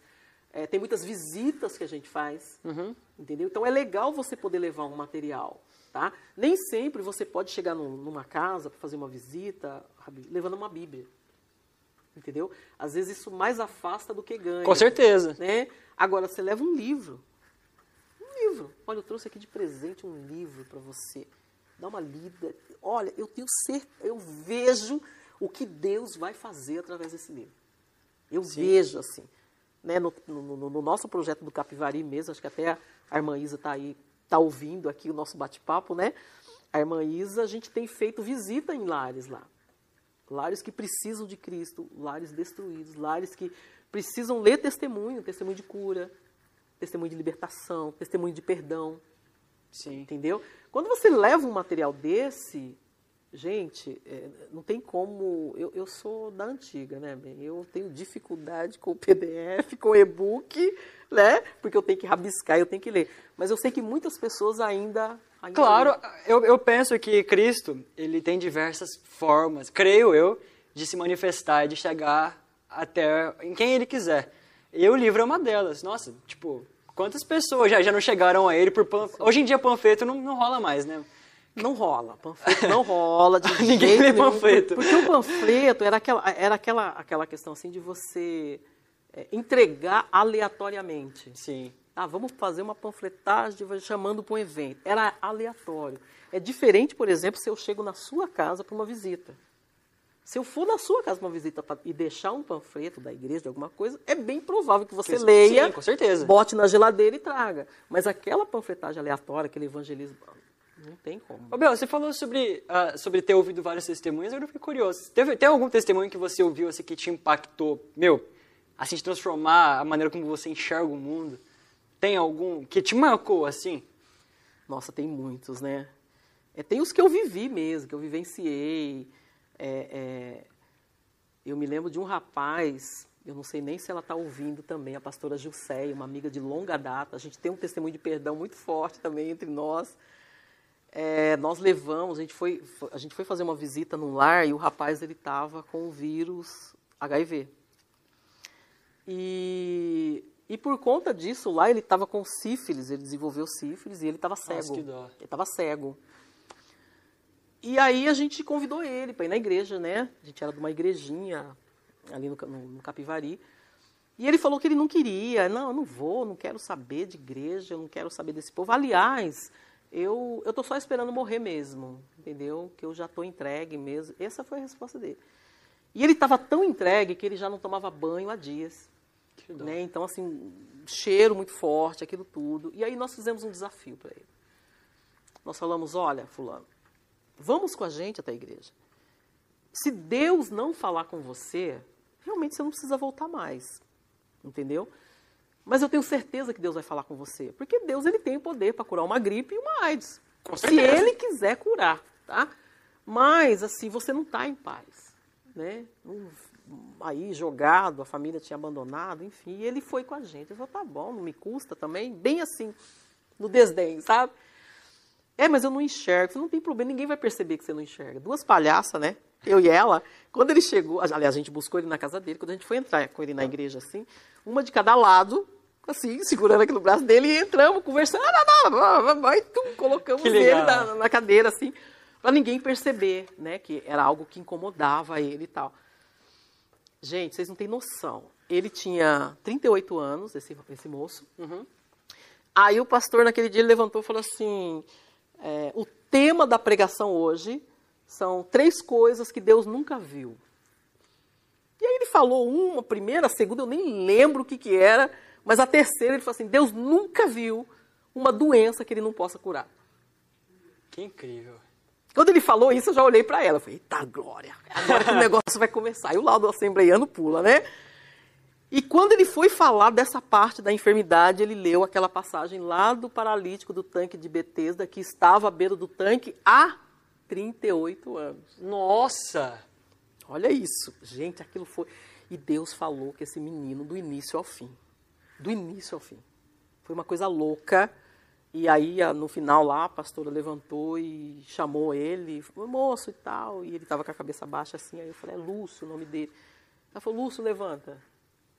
Speaker 6: É, tem muitas visitas que a gente faz.
Speaker 5: Uhum.
Speaker 6: Entendeu? Então é legal você poder levar um material. Tá? Nem sempre você pode chegar num- numa casa para fazer uma visita levando uma Bíblia. Entendeu? Às vezes isso mais afasta do que ganha.
Speaker 5: Com certeza.
Speaker 6: Né? Agora, você leva um livro. Um livro. Olha, eu trouxe aqui de presente um livro para você. Dá uma lida. Olha, eu tenho certeza, eu vejo o que Deus vai fazer através desse livro. Eu vejo assim. Né? No, no- no- no nosso projeto do Capivari mesmo, acho que até a irmã Isa está aí, está ouvindo aqui o nosso bate-papo, né? A irmã Isa, a gente tem feito visita em lares lá. Lares que precisam de Cristo, lares destruídos, lares que precisam ler testemunho, testemunho de cura, testemunho de libertação, testemunho de perdão,
Speaker 5: Sim.
Speaker 6: entendeu? Quando você leva um material desse, gente, é, não tem como. Eu, eu sou da antiga, né? Eu tenho dificuldade com o PDF, com o e-book, né? Porque eu tenho que rabiscar, eu tenho que ler. Mas eu sei que muitas pessoas ainda.
Speaker 5: Claro, eu, eu penso que Cristo, ele tem diversas formas, creio eu, de se manifestar e de chegar até em quem ele quiser. E o livro é uma delas. Nossa, tipo, quantas pessoas já, já não chegaram a ele por panfleto? Hoje em dia panfleto não, não rola mais, né?
Speaker 6: Não rola, panfleto não rola. De
Speaker 5: Ninguém lê panfleto.
Speaker 6: Porque o panfleto era aquela, era aquela, aquela questão assim de você é, entregar aleatoriamente.
Speaker 5: Sim.
Speaker 6: Ah, vamos fazer uma panfletagem chamando para um evento. Era aleatório. É diferente, por exemplo, se eu chego na sua casa para uma visita. Se eu for na sua casa para uma visita e deixar um panfleto da igreja, de alguma coisa, é bem provável que você
Speaker 5: Sim,
Speaker 6: leia,
Speaker 5: com certeza.
Speaker 6: bote na geladeira e traga. Mas aquela panfletagem aleatória, aquele evangelismo, não tem como.
Speaker 5: Ô, Bel, você falou sobre, ah, sobre ter ouvido vários testemunhos, agora eu fiquei curioso. Teve, tem algum testemunho que você ouviu assim, que te impactou? Meu, assim, de transformar a maneira como você enxerga o mundo? Tem algum que te marcou, assim?
Speaker 6: Nossa, tem muitos, né? É, tem os que eu vivi mesmo, que eu vivenciei. É, é, eu me lembro de um rapaz, eu não sei nem se ela está ouvindo também, a pastora Gilceia, uma amiga de longa data. A gente tem um testemunho de perdão muito forte também entre nós. É, nós levamos, a gente, foi, a gente foi fazer uma visita num lar e o rapaz ele estava com o vírus HIV. E, e por conta disso, lá ele estava com sífilis, ele desenvolveu sífilis e ele estava cego.
Speaker 5: que dó.
Speaker 6: Ele estava cego. E aí a gente convidou ele para ir na igreja, né? A gente era de uma igrejinha ali no, no, no Capivari. E ele falou que ele não queria. Não, eu não vou, não quero saber de igreja, eu não quero saber desse povo. Aliás, eu eu tô só esperando morrer mesmo, entendeu? Que eu já tô entregue mesmo. Essa foi a resposta dele. E ele estava tão entregue que ele já não tomava banho há dias. Né? Então, assim, cheiro muito forte, aquilo tudo. E aí nós fizemos um desafio para ele. Nós falamos, olha, fulano, vamos com a gente até a igreja. Se Deus não falar com você, realmente você não precisa voltar mais. Entendeu? Mas eu tenho certeza que Deus vai falar com você. Porque Deus ele tem o poder para curar uma gripe e uma AIDS. Se ele quiser curar, tá? Mas, assim, você não está em paz. Né? Não- Aí, jogado, a família tinha abandonado, enfim. E ele foi com a gente. Eu falei, tá bom, não me custa também. Bem assim, no desdém, sabe? É, mas eu não enxergo. Não tem problema, ninguém vai perceber que você não enxerga. Duas palhaças, né? Eu e ela. Quando ele chegou, aliás, a gente buscou ele na casa dele, quando a gente foi entrar com ele na igreja, assim, uma de cada lado, assim, segurando aqui no braço dele, e entramos conversando, e tum, colocamos ele na, na cadeira, assim, para ninguém perceber, né, que era algo que incomodava ele e tal. Gente, vocês não têm noção. Ele tinha 38 anos, esse, esse moço. Aí o pastor, naquele dia, ele levantou e falou assim: é, o tema da pregação hoje são três coisas que Deus nunca viu. E aí ele falou uma, a primeira, a segunda, eu nem lembro o que, que era, mas a terceira ele falou assim: Deus nunca viu uma doença que ele não possa curar.
Speaker 5: Que incrível.
Speaker 6: Quando ele falou isso, eu já olhei para ela. Eu falei, eita glória, agora que o negócio vai começar. E o laudo assembleiano pula, né? E quando ele foi falar dessa parte da enfermidade, ele leu aquela passagem lá do paralítico do tanque de Betesda, que estava à beira do tanque há 38 anos.
Speaker 5: Nossa!
Speaker 6: Olha isso. Gente, aquilo foi. E Deus falou que esse menino, do início ao fim, do início ao fim, foi uma coisa louca. E aí, no final lá, a pastora levantou e chamou ele, falou, moço e tal. E ele estava com a cabeça baixa assim. Aí eu falei, é Lúcio o nome dele. Ela falou, Lúcio, levanta.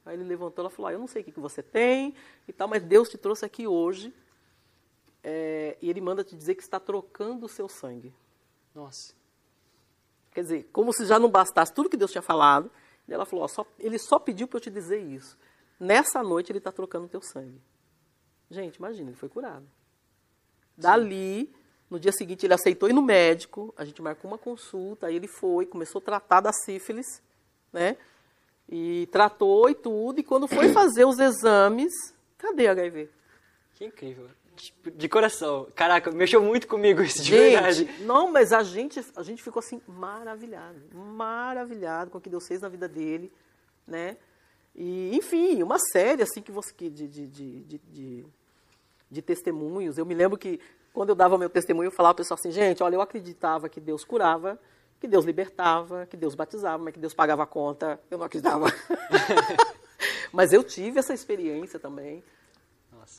Speaker 6: Aí ele levantou, ela falou, ah, eu não sei o que, que você tem e tal, mas Deus te trouxe aqui hoje. é, e ele manda te dizer que está trocando o seu sangue.
Speaker 5: Nossa.
Speaker 6: Quer dizer, como se já não bastasse tudo que Deus tinha falado. E ela falou, ó, só- ele só pediu para eu te dizer isso. Nessa noite ele está trocando o teu sangue. Gente, imagina, ele foi curado. Dali, no dia seguinte ele aceitou ir no médico, a gente marcou uma consulta, aí ele foi, começou a tratar da sífilis, né? E tratou e tudo, e quando foi fazer os exames, cadê HIV?
Speaker 5: Que incrível. Tipo, De coração. Caraca, mexeu muito comigo isso, de verdade.
Speaker 6: Gente, não, mas a gente, a gente ficou assim, maravilhado. Maravilhado com o que Deus fez na vida dele, né? E, enfim, uma série, assim, que você, que de, de, de, de, de, testemunhos. Eu me lembro que, quando eu dava meu testemunho, eu falava para o pessoal assim, gente, olha, eu acreditava que Deus curava, que Deus libertava, que Deus batizava, mas que Deus pagava a conta. Eu não acreditava. mas eu tive essa experiência também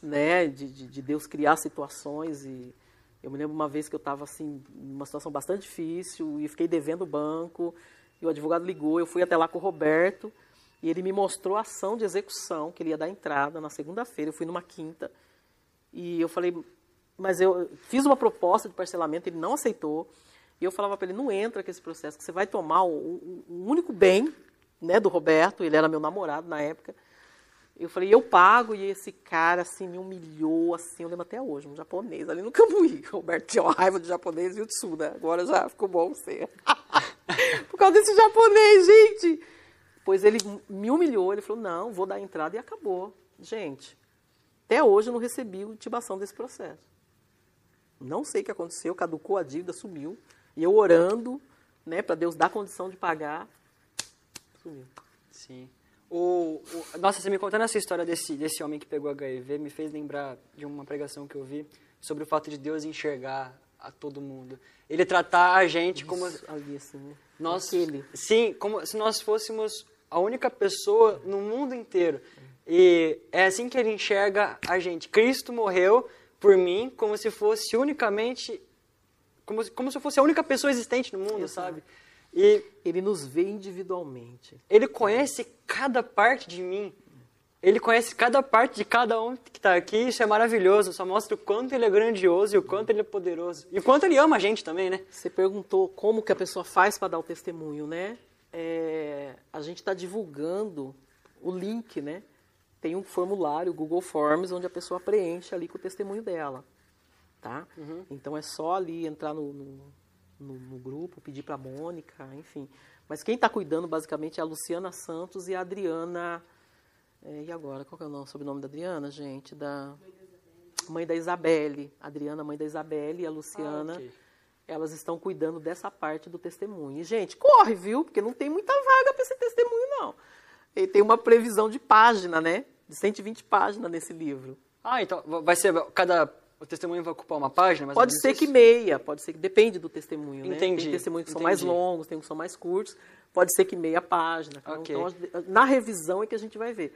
Speaker 6: né, de, de, de Deus criar situações e eu me lembro uma vez que eu estava assim numa situação bastante difícil e fiquei devendo o banco e o advogado ligou, eu fui até lá com o Roberto e ele me mostrou a ação de execução que ele ia dar entrada na segunda-feira, eu fui numa quinta e eu falei, mas eu fiz uma proposta de parcelamento, ele não aceitou e eu falava para ele, não entra com esse processo, que você vai tomar o, o- único bem né, do Roberto, ele era meu namorado na época, eu falei, eu pago, e esse cara, assim, me humilhou, assim, eu lembro até hoje, um japonês ali no Cambuí. Roberto tinha uma raiva de japonês e o Tsu, né? Agora já ficou bom ser. Por causa desse japonês, gente. Pois ele me humilhou, ele falou, não, vou dar entrada e acabou. Gente, até hoje eu não recebi intimação desse processo. Não sei o que aconteceu, caducou a dívida, sumiu. E eu orando, né, para Deus dar condição de pagar, sumiu.
Speaker 5: Sim. O, o- nossa, você me contando essa história desse, desse homem que pegou HIV me fez lembrar de uma pregação que eu vi sobre o fato de Deus enxergar a todo mundo. Ele tratar a gente como
Speaker 6: Isso, né?
Speaker 5: nós,
Speaker 6: Aquele.
Speaker 5: sim, como se nós fôssemos a única pessoa no mundo inteiro. E é assim que ele enxerga a gente. Cristo morreu por mim como se fosse unicamente como, se- como se fosse a única pessoa existente no mundo, sabe? E
Speaker 6: Ele nos vê individualmente.
Speaker 5: ele conhece cada parte de mim. Ele conhece cada parte de cada um que está aqui. Isso é maravilhoso. Só mostra o quanto ele é grandioso e o quanto ele é poderoso. E o quanto ele ama a gente também, né?
Speaker 6: Você perguntou como que a pessoa faz para dar o testemunho, né? É, a gente está divulgando o link, né? Tem um formulário, o Google Forms, onde a pessoa preenche ali com o testemunho dela, tá? Então é só ali entrar no, no, no- no grupo, pedir para a Mônica, enfim. Mas quem está cuidando basicamente é a Luciana Santos e a Adriana. é, e agora, qual que é o nome, sobrenome da Adriana, gente? Da mãe da Isabelle. Adriana, mãe da Isabelle, e a Luciana.
Speaker 5: Ah, ok.
Speaker 6: Elas estão cuidando dessa parte do testemunho. E, gente, corre, viu? Porque não tem muita vaga para esse testemunho, não. E tem uma previsão de página, né? De 120 páginas nesse livro.
Speaker 5: Ah, então vai ser cada o testemunho vai ocupar uma página, mas
Speaker 6: Pode ser que meia, pode ser que depende do testemunho, né?
Speaker 5: Entendi,
Speaker 6: Tem testemunhos que são mais
Speaker 5: entendi.
Speaker 6: longos, tem uns que são mais curtos. Pode ser que meia página. Então,
Speaker 5: Ok.
Speaker 6: então, na revisão é que a gente vai ver.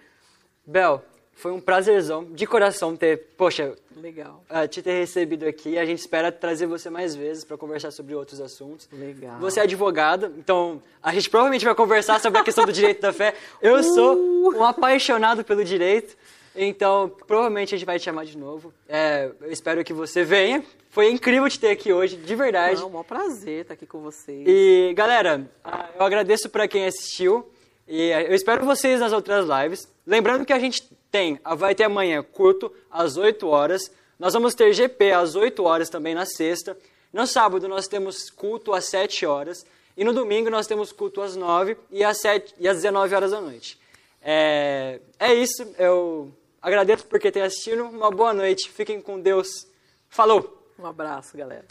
Speaker 5: Bel, Foi um prazerzão, de coração, ter, poxa,
Speaker 6: Legal.
Speaker 5: uh, te ter recebido aqui. A gente espera trazer você mais vezes para conversar sobre outros assuntos.
Speaker 6: Legal.
Speaker 5: Você é advogada, então a gente provavelmente vai conversar sobre a questão do direito da fé. Eu sou um apaixonado pelo direito, então provavelmente a gente vai te chamar de novo. É, eu espero que você venha. Foi incrível te ter aqui hoje, de verdade.
Speaker 6: Não, um maior prazer estar aqui com vocês.
Speaker 5: E galera, ah, eu agradeço para quem assistiu e ah, eu espero vocês nas outras lives. Lembrando que a gente tem, vai ter amanhã culto às 8 horas. Nós vamos ter GP às 8 horas também na sexta. No sábado nós temos culto às 7 horas. E no domingo nós temos culto às 9 e às, 7, e às 19 horas da noite. É, é isso, eu agradeço por ter assistido. Uma boa noite, fiquem com Deus. Falou!
Speaker 6: Um abraço, galera.